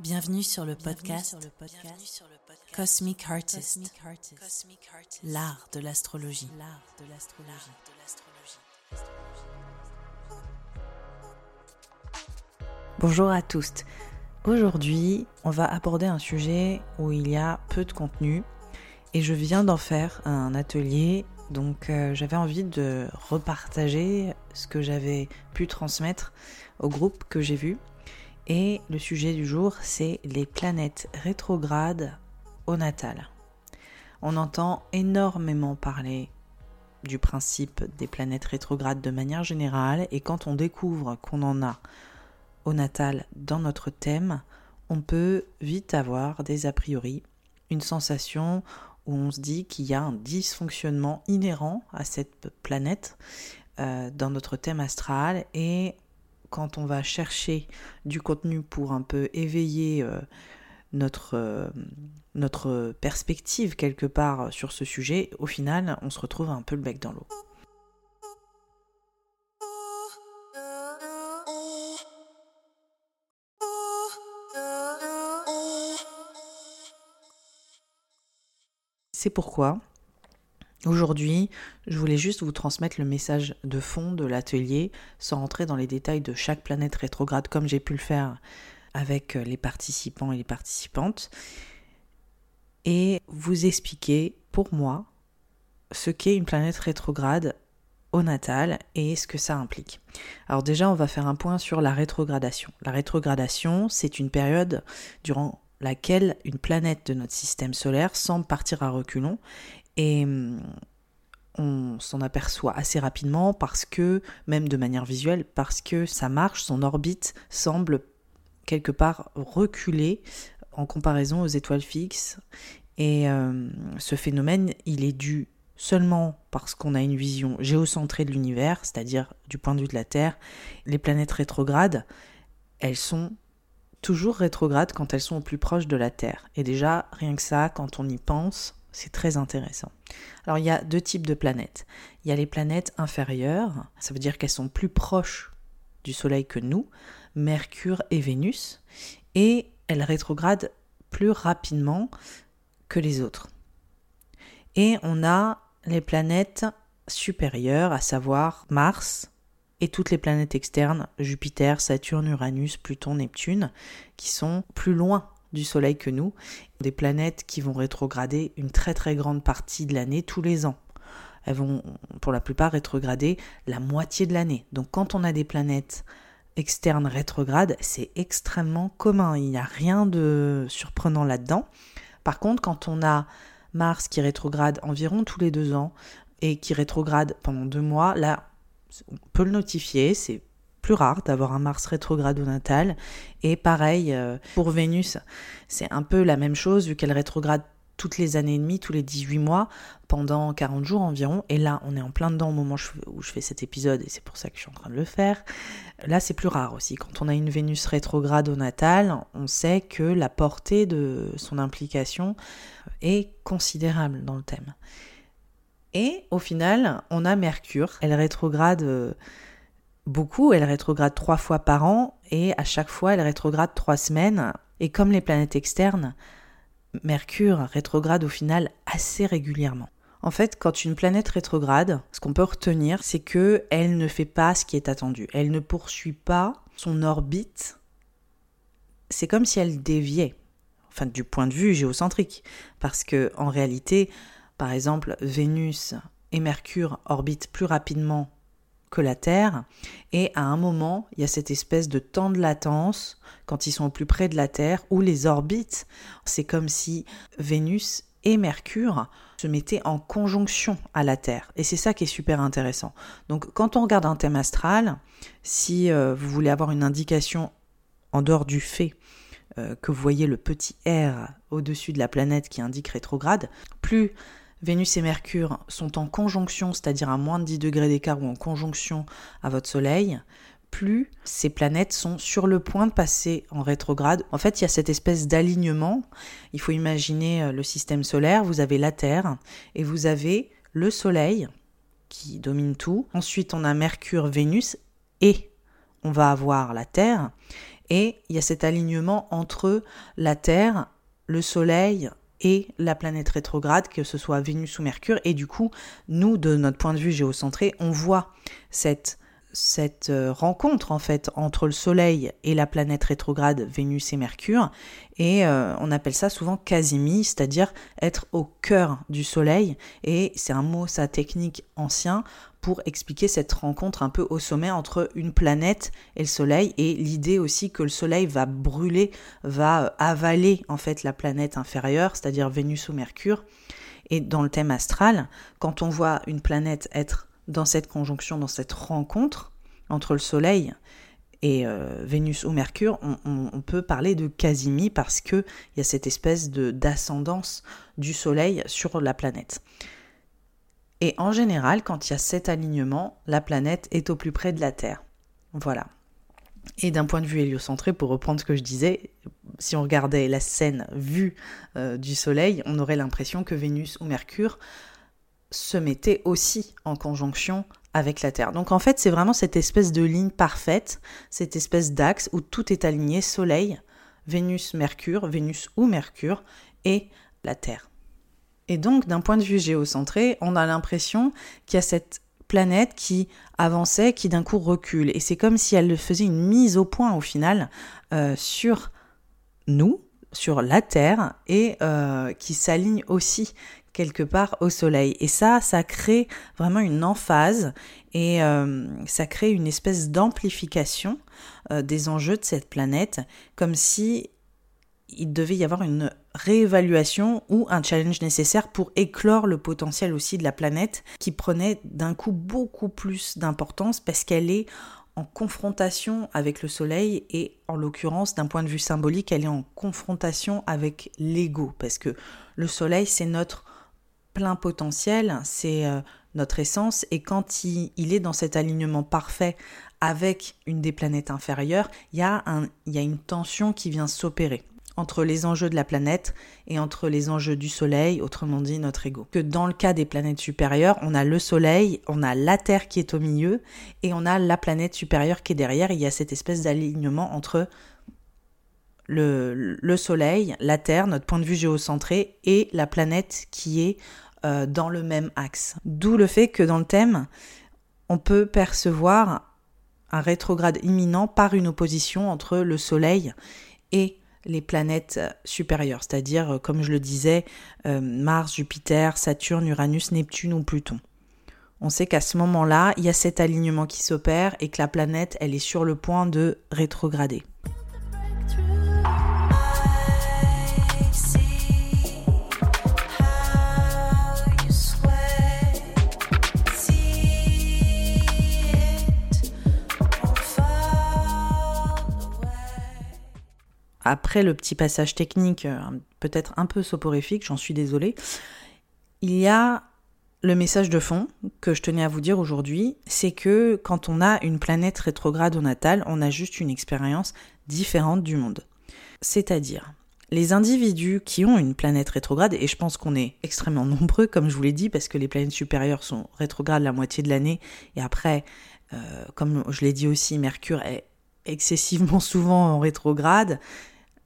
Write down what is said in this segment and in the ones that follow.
Bienvenue sur le podcast, Cosmic Artist, l'art de l'astrologie. Bonjour à tous. Aujourd'hui, on va aborder un sujet où il y a peu de contenu et je viens d'en faire un atelier. Donc euh, j'avais envie de repartager ce que j'avais pu transmettre au groupe que j'ai vu et le sujet du jour, c'est les planètes rétrogrades au natal. On entend énormément parler du principe des planètes rétrogrades de manière générale, et quand on découvre qu'on en a au natal dans notre thème, on peut vite avoir des a priori, une sensation où on se dit qu'il y a un dysfonctionnement inhérent à cette planète euh, dans notre thème astral et quand on va chercher du contenu pour un peu éveiller euh, notre, euh, notre perspective quelque part sur ce sujet, au final, on se retrouve un peu le bec dans l'eau. C'est pourquoi Aujourd'hui, je voulais juste vous transmettre le message de fond de l'atelier sans rentrer dans les détails de chaque planète rétrograde comme j'ai pu le faire avec les participants et les participantes et vous expliquer pour moi ce qu'est une planète rétrograde au natal et ce que ça implique. Alors déjà, on va faire un point sur la rétrogradation. La rétrogradation, c'est une période durant laquelle une planète de notre système solaire semble partir à reculons et hum, on s'en aperçoit assez rapidement parce que, même de manière visuelle, parce que sa marche, son orbite semble quelque part reculer en comparaison aux étoiles fixes. Et hum, ce phénomène, il est dû seulement parce qu'on a une vision géocentrée de l'univers, c'est-à-dire du point de vue de la Terre. Les planètes rétrogrades, elles sont toujours rétrogrades quand elles sont au plus proche de la Terre. Et déjà, rien que ça, quand on y pense, c'est très intéressant. Alors il y a deux types de planètes. Il y a les planètes inférieures, ça veut dire qu'elles sont plus proches du Soleil que nous, Mercure et Vénus, et elles rétrogradent plus rapidement que les autres. Et on a les planètes supérieures, à savoir Mars et toutes les planètes externes, Jupiter, Saturne, Uranus, Pluton, Neptune, qui sont plus loin du Soleil que nous, des planètes qui vont rétrograder une très très grande partie de l'année tous les ans. Elles vont pour la plupart rétrograder la moitié de l'année. Donc quand on a des planètes externes rétrogrades, c'est extrêmement commun. Il n'y a rien de surprenant là-dedans. Par contre, quand on a Mars qui rétrograde environ tous les deux ans et qui rétrograde pendant deux mois, là, on peut le notifier, c'est rare d'avoir un Mars rétrograde au natal. Et pareil, euh, pour Vénus, c'est un peu la même chose, vu qu'elle rétrograde toutes les années et demie, tous les 18 mois, pendant 40 jours environ. Et là, on est en plein dedans au moment où je fais cet épisode, et c'est pour ça que je suis en train de le faire. Là, c'est plus rare aussi. Quand on a une Vénus rétrograde au natal, on sait que la portée de son implication est considérable dans le thème. Et au final, on a Mercure. Elle rétrograde... Beaucoup, elle rétrograde trois fois par an et à chaque fois elle rétrograde trois semaines. Et comme les planètes externes, Mercure rétrograde au final assez régulièrement. En fait, quand une planète rétrograde, ce qu'on peut retenir, c'est que elle ne fait pas ce qui est attendu. Elle ne poursuit pas son orbite. C'est comme si elle déviait, enfin du point de vue géocentrique, parce que en réalité, par exemple, Vénus et Mercure orbitent plus rapidement que la Terre. Et à un moment, il y a cette espèce de temps de latence quand ils sont au plus près de la Terre, où les orbites, c'est comme si Vénus et Mercure se mettaient en conjonction à la Terre. Et c'est ça qui est super intéressant. Donc quand on regarde un thème astral, si euh, vous voulez avoir une indication en dehors du fait euh, que vous voyez le petit R au-dessus de la planète qui indique rétrograde, plus Vénus et Mercure sont en conjonction, c'est-à-dire à moins de 10 degrés d'écart ou en conjonction à votre Soleil, plus ces planètes sont sur le point de passer en rétrograde. En fait, il y a cette espèce d'alignement. Il faut imaginer euh, le système solaire, vous avez la Terre et vous avez le Soleil qui domine tout. Ensuite, on a Mercure, Vénus et on va avoir la Terre. Et il y a cet alignement entre la Terre, le Soleil et la planète rétrograde, que ce soit Vénus ou Mercure. Et du coup, nous, de notre point de vue géocentré, on voit cette cette euh, rencontre en fait entre le Soleil et la planète rétrograde Vénus et Mercure. Et euh, on appelle ça souvent Casimie, c'est-à-dire être au cœur du Soleil. Et c'est un mot ça technique ancien pour expliquer cette rencontre un peu au sommet entre une planète et le Soleil et l'idée aussi que le Soleil va brûler, va euh, avaler en fait la planète inférieure, c'est-à-dire Vénus ou Mercure. Et dans le thème astral, quand on voit une planète être dans cette conjonction, dans cette rencontre entre le Soleil et euh, Vénus ou Mercure, on, peut parler de casimie parce qu'il y a cette espèce d'ascendance du Soleil sur la planète. Et en général, quand il y a cet alignement, la planète est au plus près de la Terre. Voilà. Et d'un point de vue héliocentré, pour reprendre ce que je disais, si on regardait la scène vue euh, du Soleil, on aurait l'impression que Vénus ou Mercure se mettait aussi en conjonction avec la Terre. Donc en fait, c'est vraiment cette espèce de ligne parfaite, cette espèce d'axe où tout est aligné, Soleil, Vénus, Mercure, Vénus ou Mercure, et la Terre. Et donc, d'un point de vue géocentré, on a l'impression qu'il y a cette planète qui avançait, qui d'un coup recule. Et c'est comme si elle faisait une mise au point au final euh, sur nous, sur la Terre, et euh, qui s'aligne aussi quelque part au soleil. Et ça, ça crée vraiment une emphase et euh, ça crée une espèce d'amplification euh, des enjeux de cette planète, comme si il devait y avoir une réévaluation ou un challenge nécessaire pour éclore le potentiel aussi de la planète qui prenait d'un coup beaucoup plus d'importance parce qu'elle est en confrontation avec le Soleil et en l'occurrence d'un point de vue symbolique elle est en confrontation avec l'ego parce que le Soleil c'est notre plein potentiel, c'est euh, notre essence, et quand il, est dans cet alignement parfait avec une des planètes inférieures, il y a, un, il y a une tension qui vient s'opérer entre les enjeux de la planète et entre les enjeux du Soleil, autrement dit notre ego. Que dans le cas des planètes supérieures, on a le Soleil, on a la Terre qui est au milieu, et on a la planète supérieure qui est derrière, il y a cette espèce d'alignement entre le, Soleil, la Terre, notre point de vue géocentré, et la planète qui est euh, dans le même axe. D'où le fait que dans le thème, on peut percevoir un rétrograde imminent par une opposition entre le Soleil et les planètes supérieures, c'est-à-dire, euh, comme je le disais, euh, Mars, Jupiter, Saturne, Uranus, Neptune ou Pluton. On sait qu'à ce moment-là, il y a cet alignement qui s'opère et que la planète, elle est sur le point de rétrograder. Après le petit passage technique, euh, peut-être un peu soporifique, j'en suis désolée, il y a le message de fond que je tenais à vous dire aujourd'hui, c'est que quand on a une planète rétrograde au natal, on a juste une expérience différente du monde. C'est-à-dire, les individus qui ont une planète rétrograde, et je pense qu'on est extrêmement nombreux, comme je vous l'ai dit, parce que les planètes supérieures sont rétrogrades la moitié de l'année, et après, euh, comme je l'ai dit aussi, Mercure est excessivement souvent en rétrograde,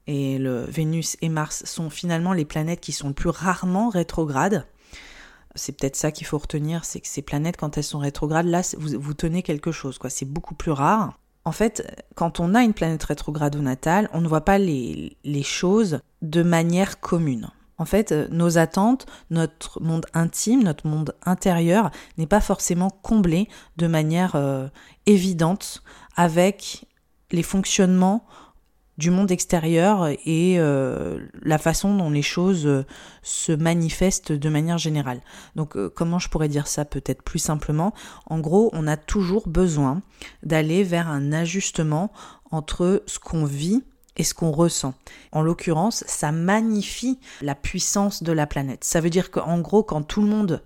et le Vénus et Mars sont finalement les planètes qui sont le plus rarement rétrogrades. C'est peut-être ça qu'il faut retenir, c'est que ces planètes, quand elles sont rétrogrades, là, vous, vous tenez quelque chose, quoi. C'est beaucoup plus rare. En fait, quand on a une planète rétrograde au natal, on ne voit pas les, les choses de manière commune. En fait, nos attentes, notre monde intime, notre monde intérieur n'est pas forcément comblé de manière euh, évidente avec les fonctionnements du monde extérieur et euh, la façon dont les choses euh, se manifestent de manière générale. Donc euh, comment je pourrais dire ça peut-être plus simplement? En gros, on a toujours besoin d'aller vers un ajustement entre ce qu'on vit et ce qu'on ressent. En l'occurrence, ça magnifie la puissance de la planète. Ça veut dire qu'en gros, quand tout le monde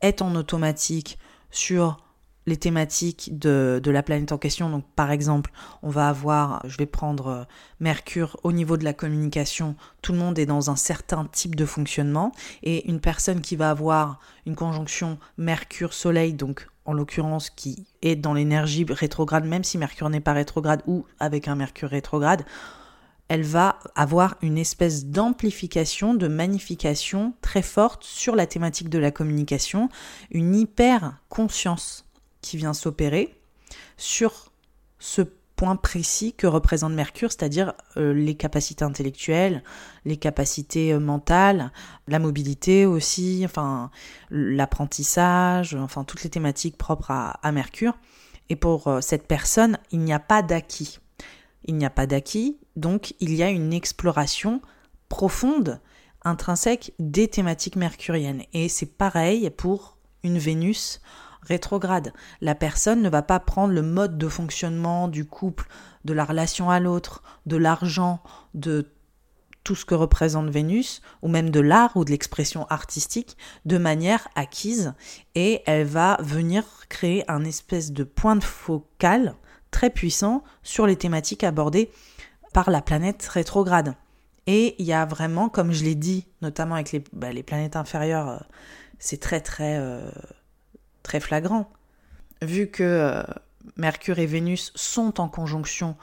est en automatique sur les thématiques de, la planète en question. Donc, par exemple, on va avoir, je vais prendre euh, Mercure au niveau de la communication. Tout le monde est dans un certain type de fonctionnement. Et une personne qui va avoir une conjonction Mercure-Soleil, donc en l'occurrence qui est dans l'énergie rétrograde, même si Mercure n'est pas rétrograde ou avec un Mercure rétrograde, elle va avoir une espèce d'amplification, de magnification très forte sur la thématique de la communication, une hyper conscience qui vient s'opérer sur ce point précis que représente Mercure, c'est-à-dire euh, les capacités intellectuelles, les capacités euh, mentales, la mobilité aussi, enfin l'apprentissage, enfin toutes les thématiques propres à, Mercure. Et pour euh, cette personne, il n'y a pas d'acquis. Il n'y a pas d'acquis, donc il y a une exploration profonde, intrinsèque des thématiques mercuriennes. Et c'est pareil pour une Vénus rétrograde. La personne ne va pas prendre le mode de fonctionnement du couple, de la relation à l'autre, de l'argent, de tout ce que représente Vénus, ou même de l'art ou de l'expression artistique, de manière acquise, et elle va venir créer un espèce de point de focal très puissant sur les thématiques abordées par la planète rétrograde. Et il y a vraiment, comme je l'ai dit, notamment avec les, bah, planètes inférieures, euh, c'est très très euh, très flagrant. Vu que euh, Mercure et Vénus sont en conjonction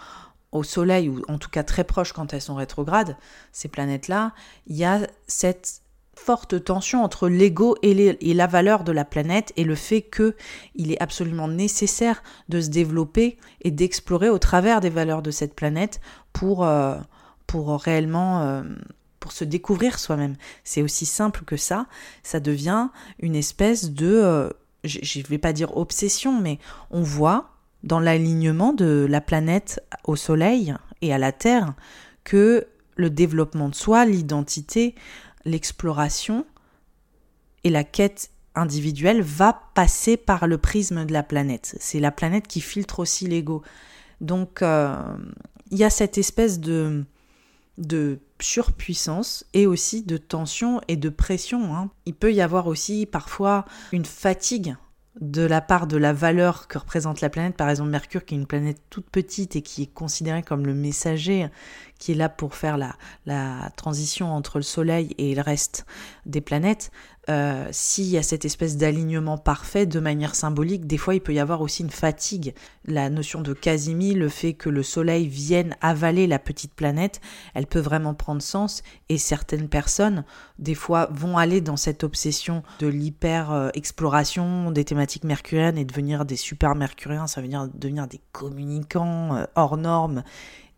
au Soleil, ou en tout cas très proches quand elles sont rétrogrades, ces planètes-là, il y a cette forte tension entre l'ego et, la valeur de la planète et le fait que il est absolument nécessaire de se développer et d'explorer au travers des valeurs de cette planète pour, euh, pour réellement euh, pour se découvrir soi-même. C'est aussi simple que ça. Ça devient une espèce de je ne vais pas dire obsession, mais on voit dans l'alignement de la planète au Soleil et à la Terre que le développement de soi, l'identité, l'exploration et la quête individuelle va passer par le prisme de la planète. C'est la planète qui filtre aussi l'ego. Donc euh, il y a cette espèce de de surpuissance et aussi de tension et de pression. Hein. Il peut y avoir aussi parfois une fatigue de la part de la valeur que représente la planète, par exemple Mercure qui est une planète toute petite et qui est considérée comme le messager qui est là pour faire la, la transition entre le Soleil et le reste des planètes, euh, s'il y a cette espèce d'alignement parfait de manière symbolique, des fois il peut y avoir aussi une fatigue. La notion de Casimir, le fait que le Soleil vienne avaler la petite planète, elle peut vraiment prendre sens et certaines personnes, des fois, vont aller dans cette obsession de l'hyper-exploration des thématiques mercuriennes et devenir des super mercuriens, ça veut dire devenir des communicants euh, hors normes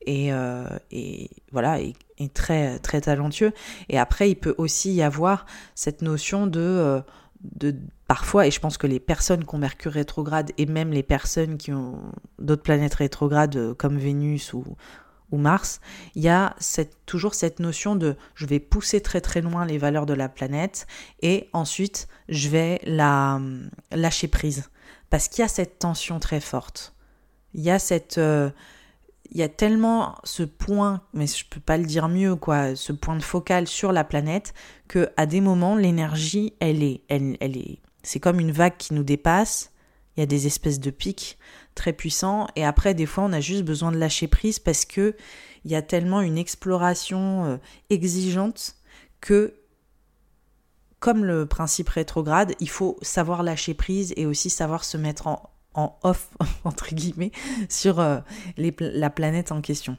et, euh, et voilà et, très très talentueux et après il peut aussi y avoir cette notion de euh, de parfois et je pense que les personnes qui ont Mercure rétrograde et même les personnes qui ont d'autres planètes rétrogrades euh, comme Vénus ou Mars, il y a toujours cette notion de je vais pousser très très loin les valeurs de la planète et ensuite je vais la lâcher prise parce qu'il y a cette tension très forte. Il y a cette il y a tellement ce point, mais je peux pas le dire mieux, quoi, ce point de focal sur la planète, que à des moments, l'énergie, elle est, elle, est, c'est comme une vague qui nous dépasse. Il y a des espèces de pics très puissants, et après, des fois, on a juste besoin de lâcher prise parce que il y a tellement une exploration euh, exigeante que comme le principe rétrograde, il faut savoir lâcher prise et aussi savoir se mettre en, en off, entre guillemets, sur euh, la planète en question.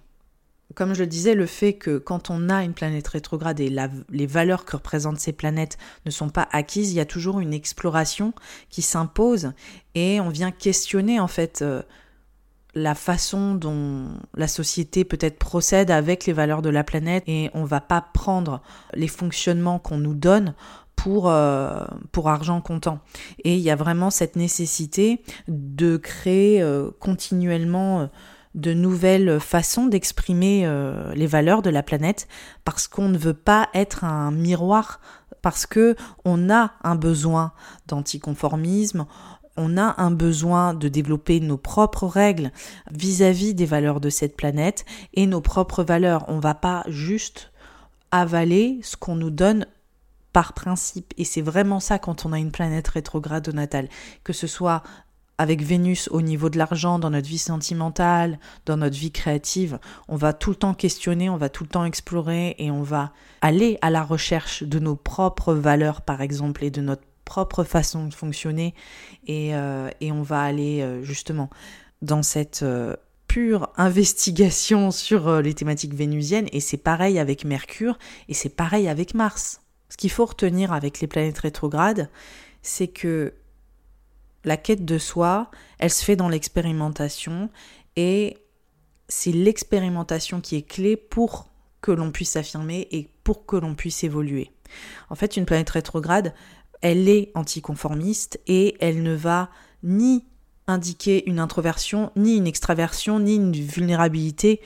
Comme je le disais, le fait que quand on a une planète rétrograde et les valeurs que représentent ces planètes ne sont pas acquises, il y a toujours une exploration qui s'impose et on vient questionner en fait euh, la façon dont la société peut-être procède avec les valeurs de la planète et on va pas prendre les fonctionnements qu'on nous donne pour, euh, pour argent comptant. Et il y a vraiment cette nécessité de créer euh, continuellement euh, de nouvelles façons d'exprimer les valeurs de la planète parce qu'on ne veut pas être un miroir parce que on a un besoin d'anticonformisme, on a un besoin de développer nos propres règles vis-à-vis -vis des valeurs de cette planète et nos propres valeurs. On va pas juste avaler ce qu'on nous donne par principe. Et c'est vraiment ça quand on a une planète rétrograde au natal. Que ce soit avec Vénus au niveau de l'argent, dans notre vie sentimentale, dans notre vie créative, on va tout le temps questionner, on va tout le temps explorer et on va aller à la recherche de nos propres valeurs, par exemple, et de notre propre façon de fonctionner et, euh, on va aller euh, justement dans cette euh, pure investigation sur les thématiques vénusiennes et c'est pareil avec Mercure et c'est pareil avec Mars. Ce qu'il faut retenir avec les planètes rétrogrades, c'est que la quête de soi, elle se fait dans l'expérimentation et c'est l'expérimentation qui est clé pour que l'on puisse s'affirmer et pour que l'on puisse évoluer. En fait, une planète rétrograde, elle est anticonformiste et elle ne va ni indiquer une introversion, ni une extraversion, ni une vulnérabilité,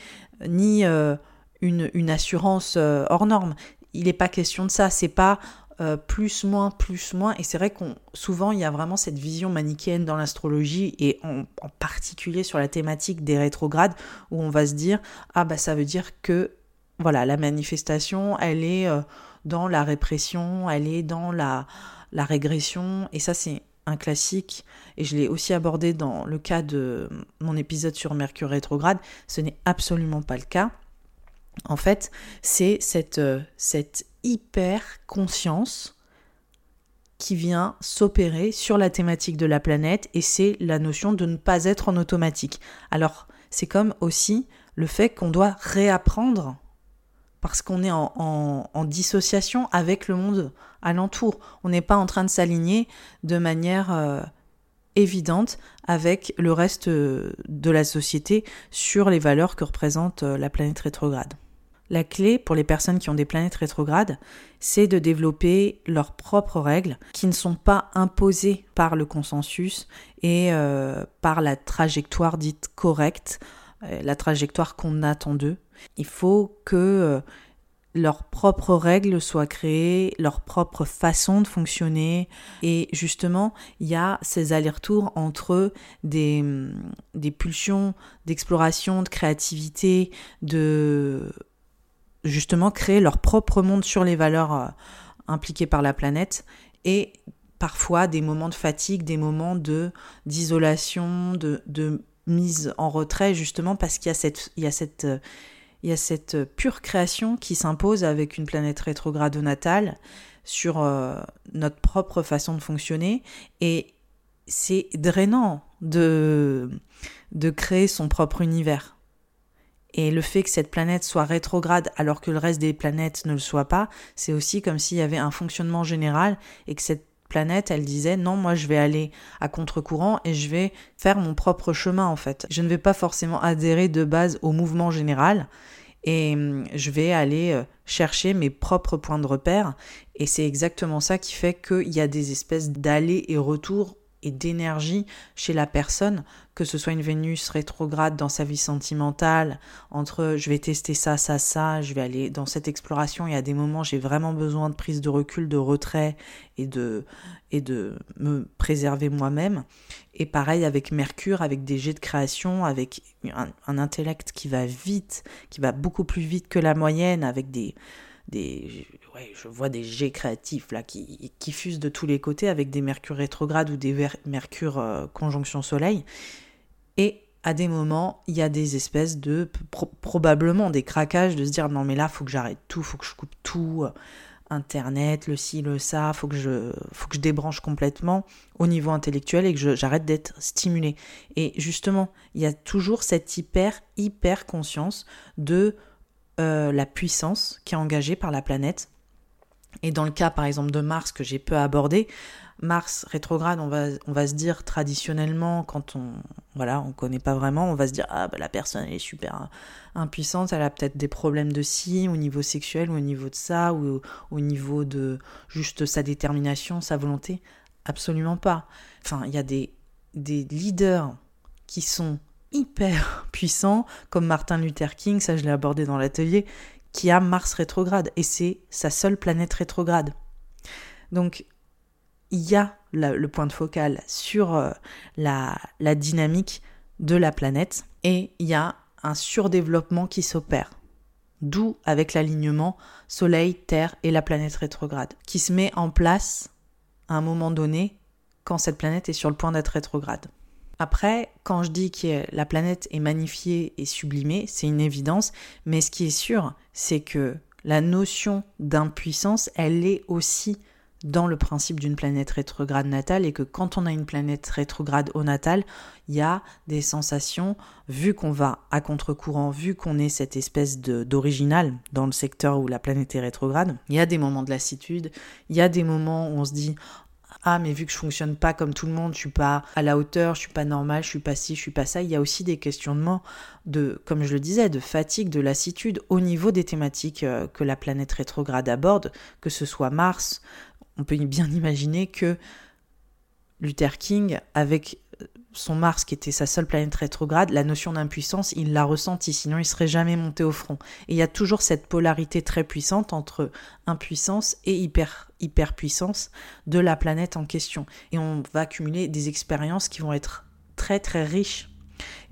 ni euh, une, une, assurance euh, hors norme. Il n'est pas question de ça. C'est pas euh, plus, moins, plus, moins. Et c'est vrai qu'on souvent il y a vraiment cette vision manichéenne dans l'astrologie et en, particulier sur la thématique des rétrogrades où on va se dire ah bah ça veut dire que voilà la manifestation elle est euh, dans la répression, elle est dans la, la régression et ça c'est un classique et je l'ai aussi abordé dans le cas de mon épisode sur Mercure rétrograde. Ce n'est absolument pas le cas. En fait, c'est cette, euh, hyper conscience qui vient s'opérer sur la thématique de la planète et c'est la notion de ne pas être en automatique. Alors, c'est comme aussi le fait qu'on doit réapprendre parce qu'on est en, dissociation avec le monde alentour. On n'est pas en train de s'aligner de manière euh, évidente avec le reste euh, de la société sur les valeurs que représente la planète rétrograde. La clé pour les personnes qui ont des planètes rétrogrades, c'est de développer leurs propres règles qui ne sont pas imposées par le consensus et euh, par la trajectoire dite correcte, euh, la trajectoire qu'on attend d'eux. Il faut que euh, leurs propres règles soient créées, leur propre façon de fonctionner. Et justement, il y a ces allers-retours entre des, des pulsions d'exploration, de créativité, de justement créer leur propre monde sur les valeurs euh, impliquées par la planète et parfois des moments de fatigue, des moments de d'isolation, de, mise en retrait justement parce qu'il euh, y a cette pure création qui s'impose avec une planète rétrograde natale sur euh, notre propre façon de fonctionner. Et c'est drainant de de créer son propre univers et le fait que cette planète soit rétrograde alors que le reste des planètes ne le soit pas, c'est aussi comme s'il y avait un fonctionnement général et que cette planète, elle disait non, moi je vais aller à contre-courant et je vais faire mon propre chemin en fait. Je ne vais pas forcément adhérer de base au mouvement général et hum, je vais aller euh, chercher mes propres points de repère et c'est exactement ça qui fait qu'il y a des espèces d'allers et retours et d'énergie chez la personne, que ce soit une Vénus rétrograde dans sa vie sentimentale, entre je vais tester ça, ça, ça, je vais aller dans cette exploration et à des moments j'ai vraiment besoin de prise de recul, de retrait et de, et de me préserver moi-même. Et pareil avec Mercure, avec des jets de création, avec un intellect qui va vite, qui va beaucoup plus vite que la moyenne, avec des, des ouais, je vois des jets créatifs là qui, qui fusent de tous les côtés avec des mercures rétrogrades ou des mercures euh, conjonction soleil. Et à des moments il y a des espèces de probablement des craquages de se dire non mais là faut que j'arrête tout faut que je coupe tout euh, internet le ci le ça faut que je faut que je débranche complètement au niveau intellectuel et que j'arrête d'être stimulé et justement il y a toujours cette hyper hyper conscience de euh, la puissance qui est engagée par la planète. Et dans le cas par exemple de Mars que j'ai peu abordé, Mars rétrograde, on va, on va se dire traditionnellement, quand on voilà, on connaît pas vraiment, on va se dire ah bah, la personne elle est super impuissante, elle a peut-être des problèmes de si au niveau sexuel ou au niveau de ça ou au niveau de juste sa détermination, sa volonté. Absolument pas. Enfin, il y a des, des leaders qui sont hyper puissant, comme Martin Luther King, ça je l'ai abordé dans l'atelier, qui a Mars rétrograde, et c'est sa seule planète rétrograde. Donc, il y a le point de focal sur euh, la, la dynamique de la planète, et il y a un surdéveloppement qui s'opère. D'où avec l'alignement Soleil, Terre et la planète rétrograde, qui se met en place à un moment donné quand cette planète est sur le point d'être rétrograde. Après, quand je dis que la planète est magnifiée et sublimée, c'est une évidence, mais ce qui est sûr, c'est que la notion d'impuissance, elle est aussi dans le principe d'une planète rétrograde natale et que quand on a une planète rétrograde au natal, il y a des sensations, vu qu'on va à contre-courant, vu qu'on est cette espèce d'original dans le secteur où la planète est rétrograde, il y a des moments de lassitude, il y a des moments où on se dit ah mais vu que je fonctionne pas comme tout le monde, je suis pas à la hauteur, je suis pas normal, je suis pas ci, je suis pas ça. Il y a aussi des questionnements de, comme je le disais, de fatigue, de lassitude au niveau des thématiques euh, que la planète rétrograde aborde, que ce soit Mars. On peut bien imaginer que Luther King, avec son Mars, qui était sa seule planète rétrograde, la notion d'impuissance, il l'a ressenti, sinon il serait jamais monté au front. Et il y a toujours cette polarité très puissante entre impuissance et hyper, hyperpuissance de la planète en question. Et on va accumuler des expériences qui vont être très très riches.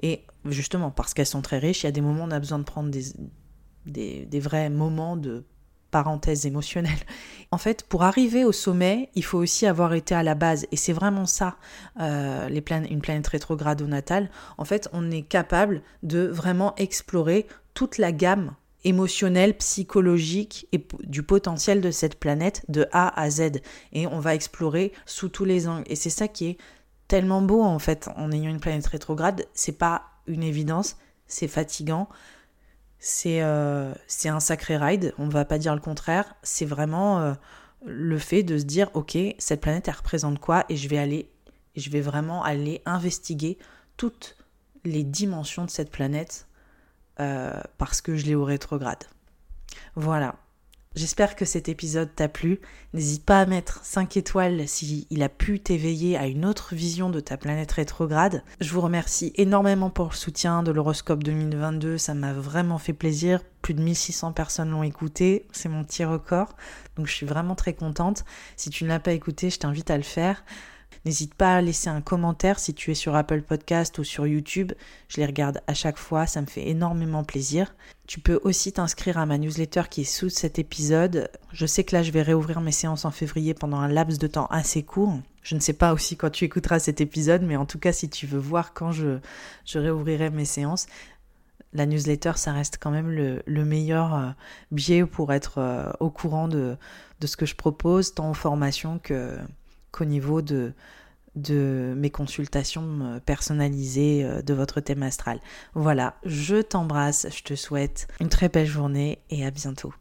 Et justement, parce qu'elles sont très riches, il y a des moments où on a besoin de prendre des, des vrais moments de parenthèse émotionnelle. En fait, pour arriver au sommet, il faut aussi avoir été à la base. Et c'est vraiment ça, euh, les une planète rétrograde au natal. En fait, on est capable de vraiment explorer toute la gamme émotionnelle, psychologique et du potentiel de cette planète de A à Z. Et on va explorer sous tous les angles. Et c'est ça qui est tellement beau en fait en ayant une planète rétrograde. C'est pas une évidence, c'est fatigant, euh, c'est un sacré ride, on ne va pas dire le contraire, c'est vraiment euh, le fait de se dire ok, cette planète elle représente quoi et je vais aller je vais vraiment aller investiguer toutes les dimensions de cette planète euh, parce que je l'ai au rétrograde. Voilà. J'espère que cet épisode t'a plu. N'hésite pas à mettre 5 étoiles si il a pu t'éveiller à une autre vision de ta planète rétrograde. Je vous remercie énormément pour le soutien de l'horoscope 2022, ça m'a vraiment fait plaisir. Plus de 1600 personnes l'ont écouté, c'est mon petit record. Donc je suis vraiment très contente. Si tu ne l'as pas écouté, je t'invite à le faire. N'hésite pas à laisser un commentaire si tu es sur Apple Podcast ou sur YouTube. Je les regarde à chaque fois, ça me fait énormément plaisir. Tu peux aussi t'inscrire à ma newsletter qui est sous cet épisode. Je sais que là, je vais réouvrir mes séances en février pendant un laps de temps assez court. Je ne sais pas aussi quand tu écouteras cet épisode, mais en tout cas, si tu veux voir quand je, réouvrirai mes séances, la newsletter, ça reste quand même le, meilleur euh, biais pour être euh, au courant de ce que je propose, tant en formation que, qu'au niveau de, mes consultations euh, personnalisées euh, de votre thème astral. Voilà, je t'embrasse, je te souhaite une très belle journée et à bientôt.